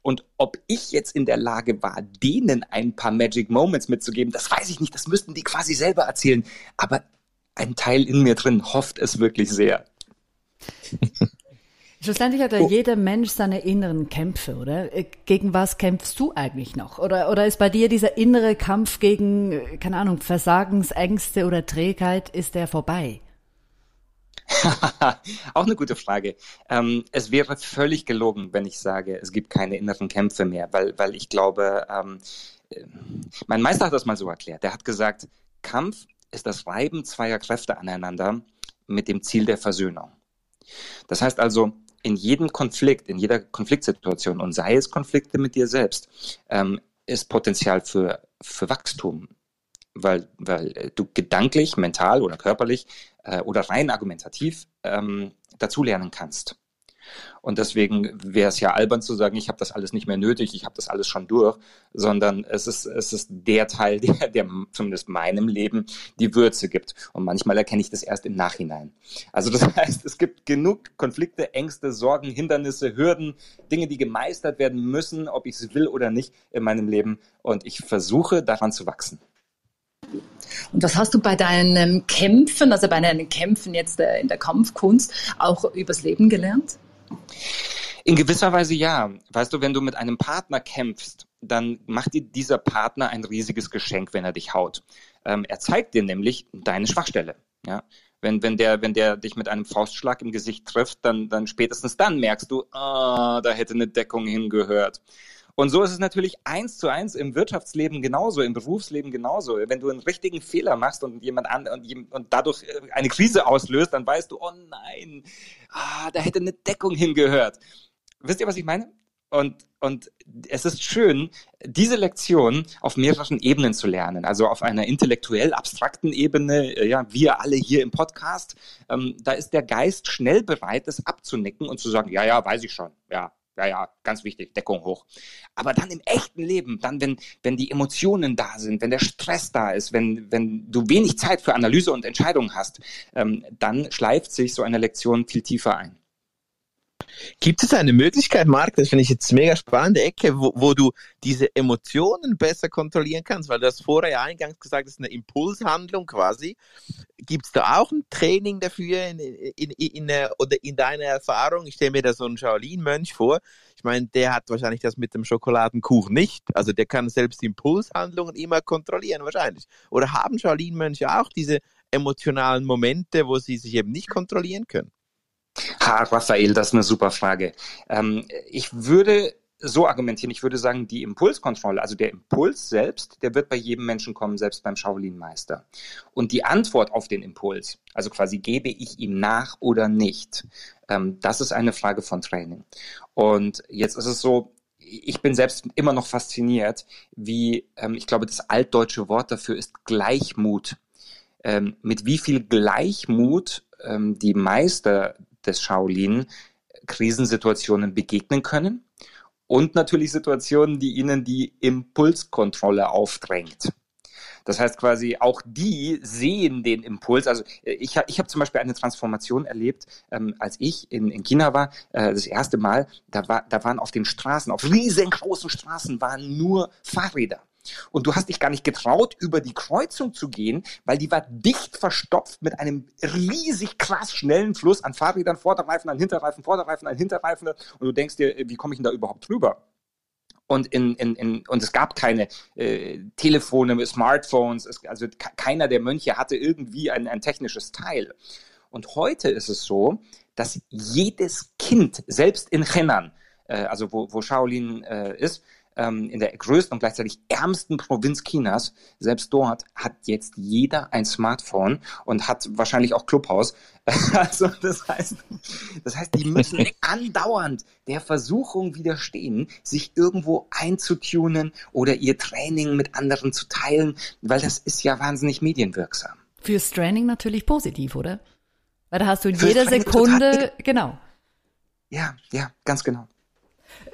Und ob ich jetzt in der Lage war, denen ein paar Magic Moments mitzugeben, das weiß ich nicht. Das müssten die quasi selber erzählen. Aber ein Teil in mir drin hofft es wirklich sehr. Schlussendlich hat ja oh. jeder Mensch seine inneren Kämpfe, oder? Äh, gegen was kämpfst du eigentlich noch? Oder, oder ist bei dir dieser innere Kampf gegen, äh, keine Ahnung, Versagensängste oder Trägheit, ist der vorbei? Auch eine gute Frage. Ähm, es wäre völlig gelogen, wenn ich sage, es gibt keine inneren Kämpfe mehr, weil, weil ich glaube, ähm, äh, mein Meister hat das mal so erklärt. Er hat gesagt, Kampf ist das Reiben zweier Kräfte aneinander mit dem Ziel der Versöhnung. Das heißt also, in jedem Konflikt, in jeder Konfliktsituation, und sei es Konflikte mit dir selbst, ähm, ist Potenzial für, für Wachstum, weil, weil du gedanklich, mental oder körperlich äh, oder rein argumentativ ähm, dazulernen kannst. Und deswegen wäre es ja albern zu sagen, ich habe das alles nicht mehr nötig, ich habe das alles schon durch, sondern es ist, es ist der Teil, der, der zumindest meinem Leben die Würze gibt. Und manchmal erkenne ich das erst im Nachhinein. Also das heißt, es gibt genug Konflikte, Ängste, Sorgen, Hindernisse, Hürden, Dinge, die gemeistert werden müssen, ob ich es will oder nicht in meinem Leben. Und ich versuche daran zu wachsen. Und was hast du bei deinen Kämpfen, also bei deinen Kämpfen jetzt äh, in der Kampfkunst, auch übers Leben gelernt? In gewisser Weise ja. Weißt du, wenn du mit einem Partner kämpfst, dann macht dir dieser Partner ein riesiges Geschenk, wenn er dich haut. Ähm, er zeigt dir nämlich deine Schwachstelle. Ja? Wenn, wenn, der, wenn der dich mit einem Faustschlag im Gesicht trifft, dann, dann spätestens dann merkst du, ah, da hätte eine Deckung hingehört. Und so ist es natürlich eins zu eins im Wirtschaftsleben genauso, im Berufsleben genauso. Wenn du einen richtigen Fehler machst und jemand an und, und dadurch äh, eine Krise auslöst, dann weißt du, oh nein, ah, da hätte eine Deckung hingehört. Wisst ihr, was ich meine? Und, und es ist schön, diese Lektion auf mehreren Ebenen zu lernen. Also auf einer intellektuell abstrakten Ebene, äh, ja, wir alle hier im Podcast, ähm, da ist der Geist schnell bereit, das abzunicken und zu sagen, ja, ja, weiß ich schon, ja, ja, ja, ganz wichtig, Deckung hoch. Aber dann im echten Leben, dann, wenn, wenn die Emotionen da sind, wenn der Stress da ist, wenn, wenn du wenig Zeit für Analyse und Entscheidung hast, ähm, dann schleift sich so eine Lektion viel tiefer ein. Gibt es eine Möglichkeit, Marc, das finde ich jetzt mega spannende Ecke, wo, wo du diese Emotionen besser kontrollieren kannst, weil du hast vorher ja eingangs gesagt, das ist eine Impulshandlung quasi. Gibt es da auch ein Training dafür in, in, in, in, oder in deiner Erfahrung? Ich stelle mir da so einen Shaolin-Mönch vor. Ich meine, der hat wahrscheinlich das mit dem Schokoladenkuchen nicht. Also der kann selbst Impulshandlungen immer kontrollieren, wahrscheinlich. Oder haben Shaolin-Mönche auch diese emotionalen Momente, wo sie sich eben nicht kontrollieren können? Ha, Raphael, das ist eine super Frage. Ähm, ich würde so argumentieren, ich würde sagen, die Impulskontrolle, also der Impuls selbst, der wird bei jedem Menschen kommen, selbst beim Shaolin-Meister. Und die Antwort auf den Impuls, also quasi gebe ich ihm nach oder nicht, ähm, das ist eine Frage von Training. Und jetzt ist es so, ich bin selbst immer noch fasziniert, wie, ähm, ich glaube, das altdeutsche Wort dafür ist Gleichmut. Ähm, mit wie viel Gleichmut ähm, die Meister des Shaolin Krisensituationen begegnen können und natürlich Situationen, die ihnen die Impulskontrolle aufdrängt. Das heißt quasi, auch die sehen den Impuls. Also äh, ich, ich habe zum Beispiel eine Transformation erlebt, ähm, als ich in, in China war, äh, das erste Mal, da, war, da waren auf den Straßen, auf riesengroßen Straßen waren nur Fahrräder. Und du hast dich gar nicht getraut, über die Kreuzung zu gehen, weil die war dicht verstopft mit einem riesig krass schnellen Fluss an Fahrrädern, Vorderreifen, an Hinterreifen, Vorderreifen, an Hinterreifen. Und du denkst dir, wie komme ich denn da überhaupt drüber? und in, in, in und es gab keine äh, Telefone, Smartphones, es, also keiner der Mönche hatte irgendwie ein, ein technisches Teil. Und heute ist es so, dass jedes Kind, selbst in Henan, äh, also wo, wo Shaolin äh, ist, ähm, in der größten und gleichzeitig ärmsten Provinz Chinas, selbst dort hat jetzt jeder ein Smartphone und hat wahrscheinlich auch Clubhaus. also das heißt, das heißt, die müssen andauernd der Versuchung widerstehen, sich irgendwo einzutunen oder ihr Training mit anderen zu teilen, weil das ist ja wahnsinnig medienwirksam. Fürs Training natürlich positiv, oder? Weil da hast du in jeder Sekunde, genau. Ja, ja, ganz genau.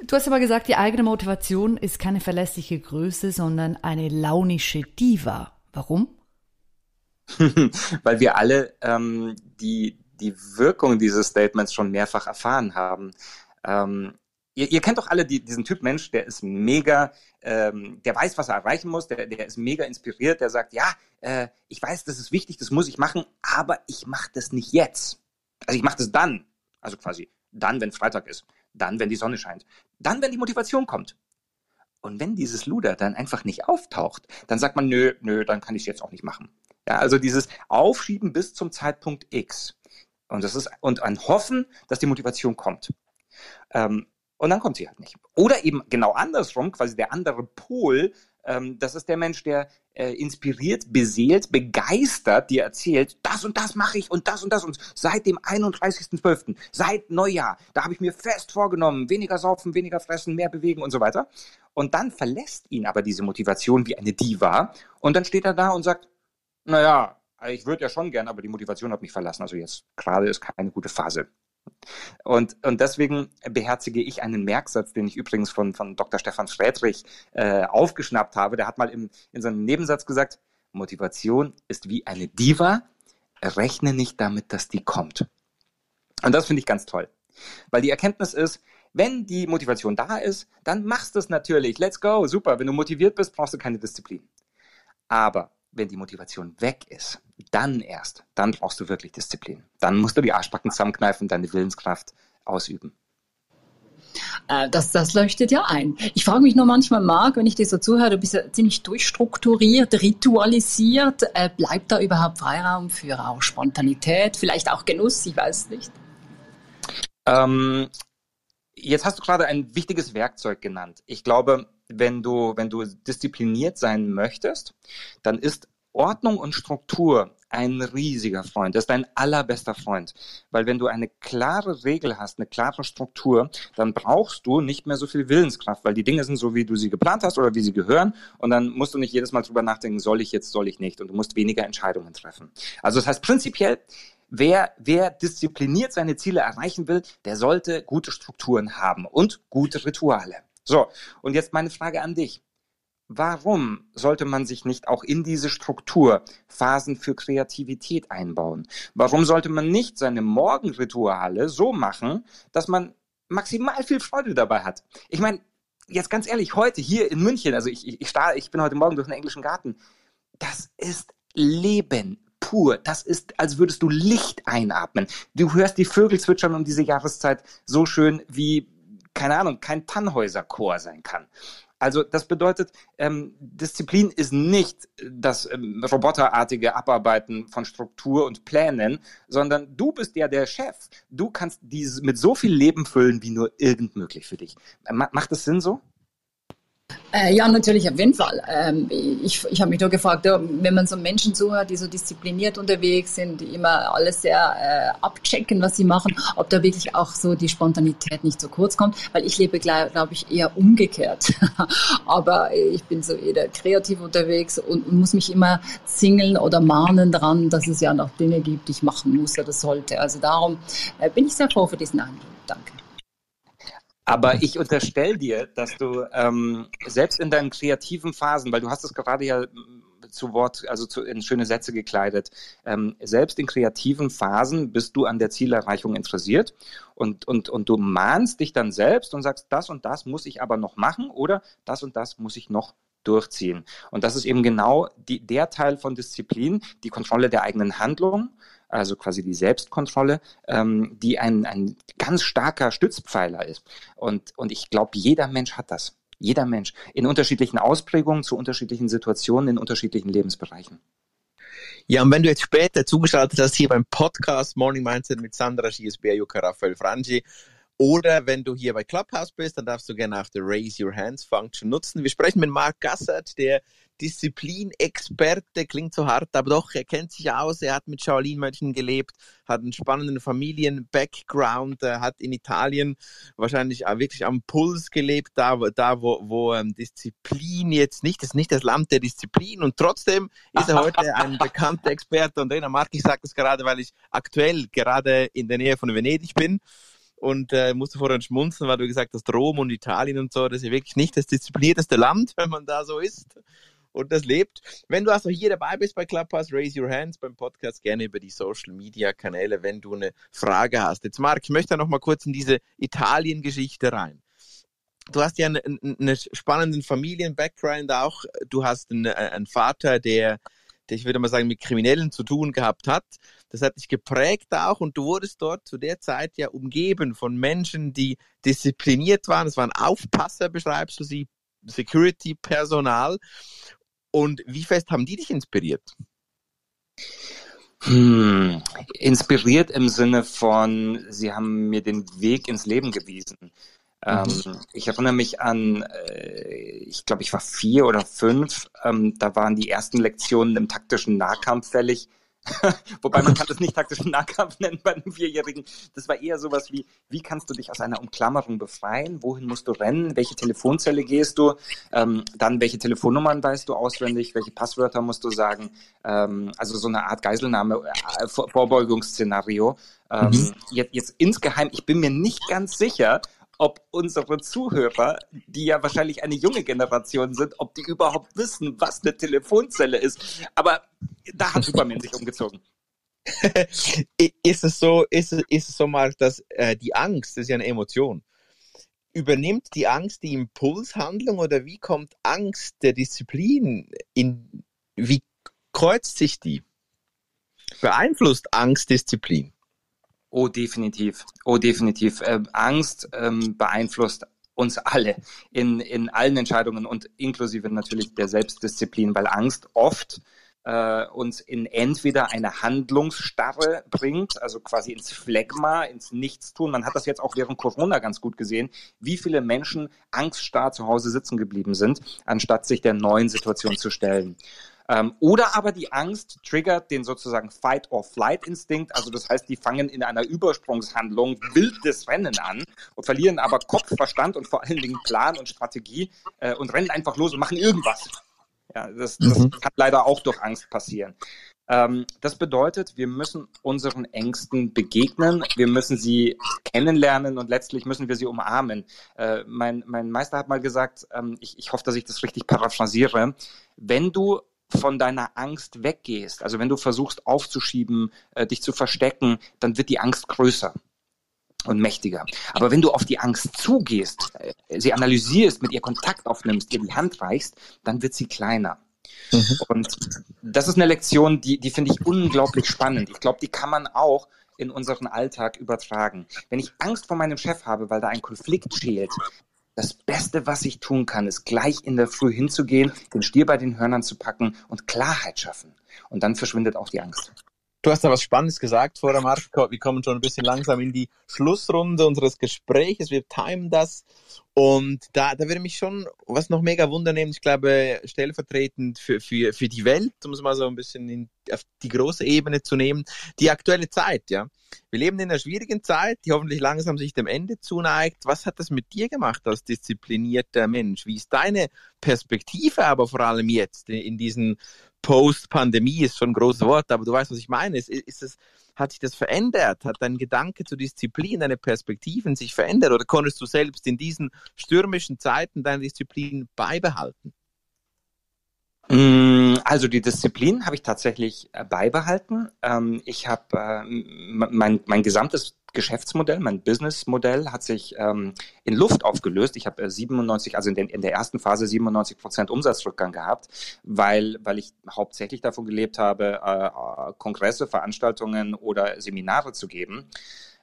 Du hast aber gesagt, die eigene Motivation ist keine verlässliche Größe, sondern eine launische Diva. Warum? Weil wir alle ähm, die, die Wirkung dieses Statements schon mehrfach erfahren haben. Ähm, ihr, ihr, kennt doch alle die, diesen Typ Mensch, der ist mega, ähm, der weiß, was er erreichen muss, der, der ist mega inspiriert, der sagt, ja, äh, ich weiß, das ist wichtig, das muss ich machen, aber ich mache das nicht jetzt. Also ich mache das dann, also quasi dann, wenn Freitag ist dann, wenn die Sonne scheint, dann, wenn die Motivation kommt. Und wenn dieses Luder dann einfach nicht auftaucht, dann sagt man, nö, nö, dann kann ich es jetzt auch nicht machen. Ja, also dieses Aufschieben bis zum Zeitpunkt X. Und das ist, und ein Hoffen, dass die Motivation kommt. Ähm, und dann kommt sie halt nicht. Oder eben genau andersrum, quasi der andere Pol, ähm, das ist der Mensch, der äh, inspiriert, beseelt, begeistert dir erzählt, das und das mache ich und das und das und seit dem 31.12., seit Neujahr, da habe ich mir fest vorgenommen, weniger saufen, weniger fressen, mehr bewegen und so weiter. Und dann verlässt ihn aber diese Motivation wie eine Diva und dann steht er da und sagt, naja, ich würde ja schon gern, aber die Motivation hat mich verlassen. Also jetzt gerade ist keine gute Phase. Und, und deswegen beherzige ich einen Merksatz, den ich übrigens von, von Dr. Stefan Friedrich äh, aufgeschnappt habe. Der hat mal im, in seinem Nebensatz gesagt, Motivation ist wie eine Diva, rechne nicht damit, dass die kommt. Und das finde ich ganz toll. Weil die Erkenntnis ist, wenn die Motivation da ist, dann machst du es natürlich. Let's go, super. Wenn du motiviert bist, brauchst du keine Disziplin. Aber wenn die Motivation weg ist, dann erst, dann brauchst du wirklich Disziplin. Dann musst du die Arschbacken zusammenkneifen deine Willenskraft ausüben. Äh, das, das leuchtet ja ein. Ich frage mich nur manchmal, Marc, wenn ich dir so zuhöre, du bist ja ziemlich durchstrukturiert, ritualisiert. Äh, bleibt da überhaupt Freiraum für auch Spontanität, vielleicht auch Genuss? Ich weiß nicht. Ähm, jetzt hast du gerade ein wichtiges Werkzeug genannt. Ich glaube, wenn du, wenn du diszipliniert sein möchtest, dann ist Ordnung und Struktur ein riesiger Freund. Das ist dein allerbester Freund. Weil wenn du eine klare Regel hast, eine klare Struktur, dann brauchst du nicht mehr so viel Willenskraft, weil die Dinge sind so, wie du sie geplant hast oder wie sie gehören. Und dann musst du nicht jedes Mal drüber nachdenken, soll ich jetzt, soll ich nicht. Und du musst weniger Entscheidungen treffen. Also das heißt prinzipiell, Wer, wer diszipliniert seine Ziele erreichen will, der sollte gute Strukturen haben und gute Rituale. So, und jetzt meine Frage an dich. Warum sollte man sich nicht auch in diese Struktur Phasen für Kreativität einbauen? Warum sollte man nicht seine Morgenrituale so machen, dass man maximal viel Freude dabei hat? Ich meine, jetzt ganz ehrlich, heute hier in München, also ich, ich, ich, ich bin heute Morgen durch den englischen Garten, das ist Leben pur. Das ist, als würdest du Licht einatmen. Du hörst die Vögel zwitschern um diese Jahreszeit so schön wie keine Ahnung, kein Tannhäuserchor sein kann. Also das bedeutet, ähm, Disziplin ist nicht das ähm, roboterartige Abarbeiten von Struktur und Plänen, sondern du bist ja der Chef. Du kannst diese mit so viel Leben füllen, wie nur irgend möglich für dich. Macht das Sinn so? Äh, ja, natürlich, auf jeden Fall. Ähm, ich ich habe mich nur gefragt, wenn man so Menschen zuhört, die so diszipliniert unterwegs sind, die immer alles sehr äh, abchecken, was sie machen, ob da wirklich auch so die Spontanität nicht so kurz kommt, weil ich lebe, glaube glaub ich, eher umgekehrt. Aber ich bin so eher kreativ unterwegs und, und muss mich immer zingeln oder mahnen dran, dass es ja noch Dinge gibt, die ich machen muss oder sollte. Also darum äh, bin ich sehr froh für diesen Eindruck. Danke. Aber ich unterstelle dir, dass du ähm, selbst in deinen kreativen Phasen, weil du hast es gerade ja zu Wort, also zu, in schöne Sätze gekleidet, ähm, selbst in kreativen Phasen bist du an der Zielerreichung interessiert und, und, und du mahnst dich dann selbst und sagst, das und das muss ich aber noch machen oder das und das muss ich noch durchziehen. Und das ist eben genau die, der Teil von Disziplin, die Kontrolle der eigenen Handlung, also quasi die Selbstkontrolle, ähm, die ein, ein ganz starker Stützpfeiler ist. Und, und ich glaube, jeder Mensch hat das. Jeder Mensch. In unterschiedlichen Ausprägungen, zu unterschiedlichen Situationen, in unterschiedlichen Lebensbereichen. Ja, und wenn du jetzt später zugeschaltet hast hier beim Podcast Morning Mindset mit Sandra Schies, Juka, Raphael Frangi, oder wenn du hier bei Clubhouse bist, dann darfst du gerne auch die Raise Your Hands Function nutzen. Wir sprechen mit Mark Gassert, der Disziplinexperte, klingt so hart, aber doch, er kennt sich aus, er hat mit Shaolin Mönchen gelebt, hat einen spannenden Familien-Background, hat in Italien wahrscheinlich auch wirklich am Puls gelebt, da, da wo, wo ähm, Disziplin jetzt nicht, das ist nicht das Land der Disziplin. Und trotzdem ist er heute ein bekannter Experte. Und Trainer Mark, ich sage das gerade, weil ich aktuell gerade in der Nähe von Venedig bin und äh, musste vorhin schmunzeln, weil du gesagt hast, Rom und Italien und so, das ist ja wirklich nicht das disziplinierteste Land, wenn man da so ist und das lebt. Wenn du also hier dabei bist bei Clubhouse, raise your hands beim Podcast gerne über die Social Media Kanäle, wenn du eine Frage hast. Jetzt Marc, ich möchte noch mal kurz in diese Italien-Geschichte rein. Du hast ja einen, einen spannenden Familien-Background auch. Du hast einen, einen Vater, der ich würde mal sagen, mit Kriminellen zu tun gehabt hat. Das hat dich geprägt auch und du wurdest dort zu der Zeit ja umgeben von Menschen, die diszipliniert waren. Es waren Aufpasser, beschreibst du sie, Security-Personal. Und wie fest haben die dich inspiriert? Hm, inspiriert im Sinne von, sie haben mir den Weg ins Leben gewiesen. Ähm, mhm. ich erinnere mich an, äh, ich glaube, ich war vier oder fünf. Ähm, da waren die ersten Lektionen im taktischen Nahkampf fällig. Wobei man kann das nicht taktischen Nahkampf nennen bei einem Vierjährigen. Das war eher sowas wie, wie kannst du dich aus einer Umklammerung befreien? Wohin musst du rennen? Welche Telefonzelle gehst du? Ähm, dann, welche Telefonnummern weißt du auswendig? Welche Passwörter musst du sagen? Ähm, also so eine Art Geiselnahme, äh, Vorbeugungsszenario. Ähm, mhm. jetzt, jetzt insgeheim, ich bin mir nicht ganz sicher, ob unsere Zuhörer, die ja wahrscheinlich eine junge Generation sind, ob die überhaupt wissen, was eine Telefonzelle ist. Aber da hat Superman sich umgezogen. ist es so, ist es, ist es so, Mark, dass äh, die Angst, ist ja eine Emotion, übernimmt die Angst die Impulshandlung oder wie kommt Angst der Disziplin in, wie kreuzt sich die? Beeinflusst Angst Disziplin? Oh, definitiv. Oh, definitiv. Äh, Angst ähm, beeinflusst uns alle in, in allen Entscheidungen und inklusive natürlich der Selbstdisziplin, weil Angst oft äh, uns in entweder eine Handlungsstarre bringt, also quasi ins Phlegma, ins Nichtstun. Man hat das jetzt auch während Corona ganz gut gesehen, wie viele Menschen angststarr zu Hause sitzen geblieben sind, anstatt sich der neuen Situation zu stellen. Ähm, oder aber die Angst triggert den sozusagen Fight-or-Flight-Instinkt. Also das heißt, die fangen in einer Übersprungshandlung wildes Rennen an und verlieren aber Kopf, Verstand und vor allen Dingen Plan und Strategie äh, und rennen einfach los und machen irgendwas. Ja, das, das mhm. kann leider auch durch Angst passieren. Ähm, das bedeutet, wir müssen unseren Ängsten begegnen, wir müssen sie kennenlernen und letztlich müssen wir sie umarmen. Äh, mein, mein Meister hat mal gesagt, ähm, ich, ich hoffe, dass ich das richtig paraphrasiere, wenn du von deiner Angst weggehst, also wenn du versuchst aufzuschieben, äh, dich zu verstecken, dann wird die Angst größer und mächtiger. Aber wenn du auf die Angst zugehst, äh, sie analysierst, mit ihr Kontakt aufnimmst, ihr die Hand reichst, dann wird sie kleiner. Mhm. Und das ist eine Lektion, die, die finde ich unglaublich spannend. Ich glaube, die kann man auch in unseren Alltag übertragen. Wenn ich Angst vor meinem Chef habe, weil da ein Konflikt schält, das Beste, was ich tun kann, ist gleich in der Früh hinzugehen, den Stier bei den Hörnern zu packen und Klarheit schaffen. Und dann verschwindet auch die Angst. Du hast da was Spannendes gesagt vorher, Marco. Wir kommen schon ein bisschen langsam in die Schlussrunde unseres Gesprächs. Wir timen das. Und da, da würde mich schon was noch mega wundern nehmen. Ich glaube, stellvertretend für, für, für die Welt, um es mal so ein bisschen in, auf die große Ebene zu nehmen, die aktuelle Zeit, ja. Wir leben in einer schwierigen Zeit, die hoffentlich langsam sich dem Ende zuneigt. Was hat das mit dir gemacht als disziplinierter Mensch? Wie ist deine Perspektive aber vor allem jetzt in diesen Post-Pandemie ist schon ein großes Wort, aber du weißt, was ich meine. Ist, ist es, hat sich das verändert? Hat dein Gedanke zur Disziplin, deine Perspektiven sich verändert? Oder konntest du selbst in diesen stürmischen Zeiten deine Disziplin beibehalten? Mm, also die Disziplin habe ich tatsächlich äh, beibehalten. Ähm, ich habe äh, mein, mein gesamtes Geschäftsmodell, mein Businessmodell hat sich ähm, in Luft aufgelöst. Ich habe äh, 97, also in, den, in der ersten Phase 97 Prozent Umsatzrückgang gehabt, weil, weil ich hauptsächlich davon gelebt habe, äh, Kongresse, Veranstaltungen oder Seminare zu geben.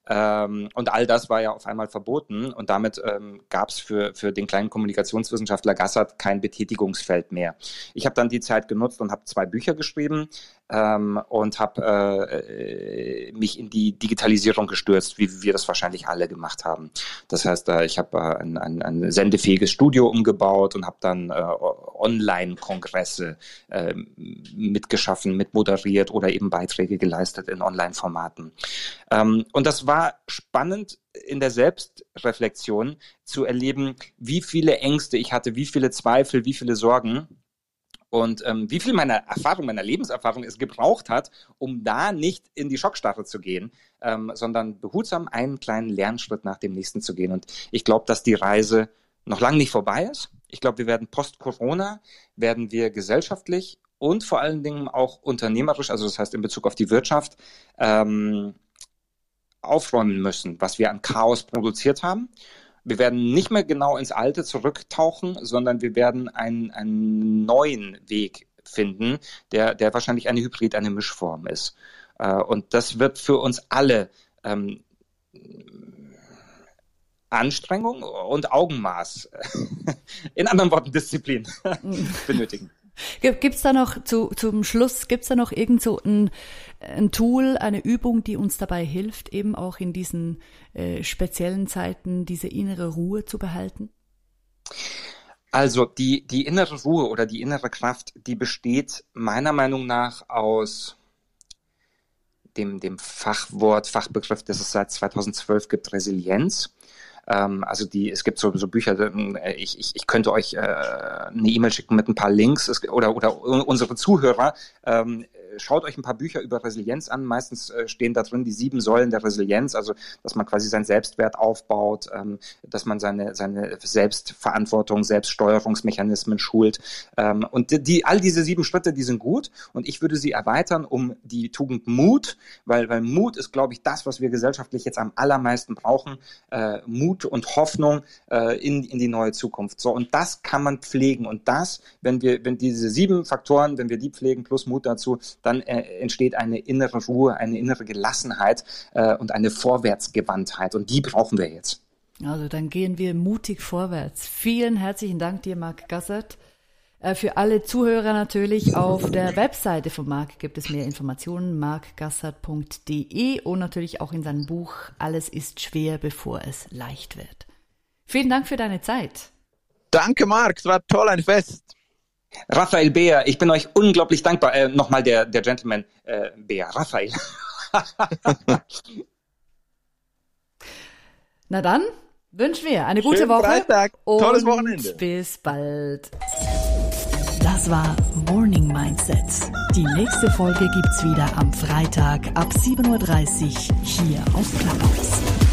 Ähm, und all das war ja auf einmal verboten und damit ähm, gab es für, für den kleinen Kommunikationswissenschaftler Gassert kein Betätigungsfeld mehr. Ich habe dann die Zeit genutzt und habe zwei Bücher geschrieben ähm, und habe äh, mich in die Digitalisierung gestürzt, wie wir das wahrscheinlich alle gemacht haben. Das heißt, äh, ich habe äh, ein, ein, ein sendefähiges Studio umgebaut und habe dann äh, Online-Kongresse äh, mitgeschaffen, mitmoderiert oder eben Beiträge geleistet in Online-Formaten. Ähm, und das war spannend in der Selbstreflexion zu erleben, wie viele Ängste ich hatte, wie viele Zweifel, wie viele Sorgen und ähm, wie viel meiner Erfahrung, meiner Lebenserfahrung es gebraucht hat, um da nicht in die Schockstarre zu gehen, ähm, sondern behutsam einen kleinen Lernschritt nach dem nächsten zu gehen. Und ich glaube, dass die Reise noch lange nicht vorbei ist. Ich glaube, wir werden post-Corona, werden wir gesellschaftlich und vor allen Dingen auch unternehmerisch, also das heißt in Bezug auf die Wirtschaft, ähm, aufräumen müssen, was wir an Chaos produziert haben. Wir werden nicht mehr genau ins Alte zurücktauchen, sondern wir werden einen, einen neuen Weg finden, der, der wahrscheinlich eine Hybrid, eine Mischform ist. Äh, und das wird für uns alle ähm, Anstrengung und Augenmaß, in anderen Worten Disziplin, benötigen. Gibt es da noch zu, zum Schluss, gibt es da noch irgend so ein, ein Tool, eine Übung, die uns dabei hilft, eben auch in diesen äh, speziellen Zeiten diese innere Ruhe zu behalten? Also die, die innere Ruhe oder die innere Kraft, die besteht meiner Meinung nach aus dem, dem Fachwort, Fachbegriff, das es seit 2012 gibt, Resilienz. Ähm, also die, es gibt so, so Bücher, äh, ich, ich, ich könnte euch äh, eine E-Mail schicken mit ein paar Links. Es, oder, oder unsere Zuhörer ähm, schaut euch ein paar Bücher über Resilienz an. Meistens äh, stehen da drin die sieben Säulen der Resilienz, also dass man quasi seinen Selbstwert aufbaut, ähm, dass man seine, seine Selbstverantwortung, Selbststeuerungsmechanismen schult. Ähm, und die, die, all diese sieben Schritte, die sind gut und ich würde sie erweitern um die Tugend Mut, weil, weil Mut ist, glaube ich, das, was wir gesellschaftlich jetzt am allermeisten brauchen. Äh, Mut und Hoffnung äh, in, in die neue Zukunft. So, und das kann man pflegen. Und das, wenn wir, wenn diese sieben Faktoren, wenn wir die pflegen, plus Mut dazu, dann äh, entsteht eine innere Ruhe, eine innere Gelassenheit äh, und eine Vorwärtsgewandtheit. Und die brauchen wir jetzt. Also dann gehen wir mutig vorwärts. Vielen herzlichen Dank dir, Marc Gassert. Äh, für alle Zuhörer natürlich auf der Webseite von Marc gibt es mehr Informationen, markgassert.de und natürlich auch in seinem Buch Alles ist schwer, bevor es leicht wird. Vielen Dank für deine Zeit. Danke, Marc. Es war toll, ein Fest. Raphael Beer, ich bin euch unglaublich dankbar. Äh, Nochmal der, der Gentleman äh, Beer, Raphael. Na dann wünschen wir eine gute Schönen Woche. Freitag, und tolles Wochenende. Bis bald. Das war Morning Mindset. Die nächste Folge gibt's wieder am Freitag ab 7.30 Uhr hier auf Clubhouse.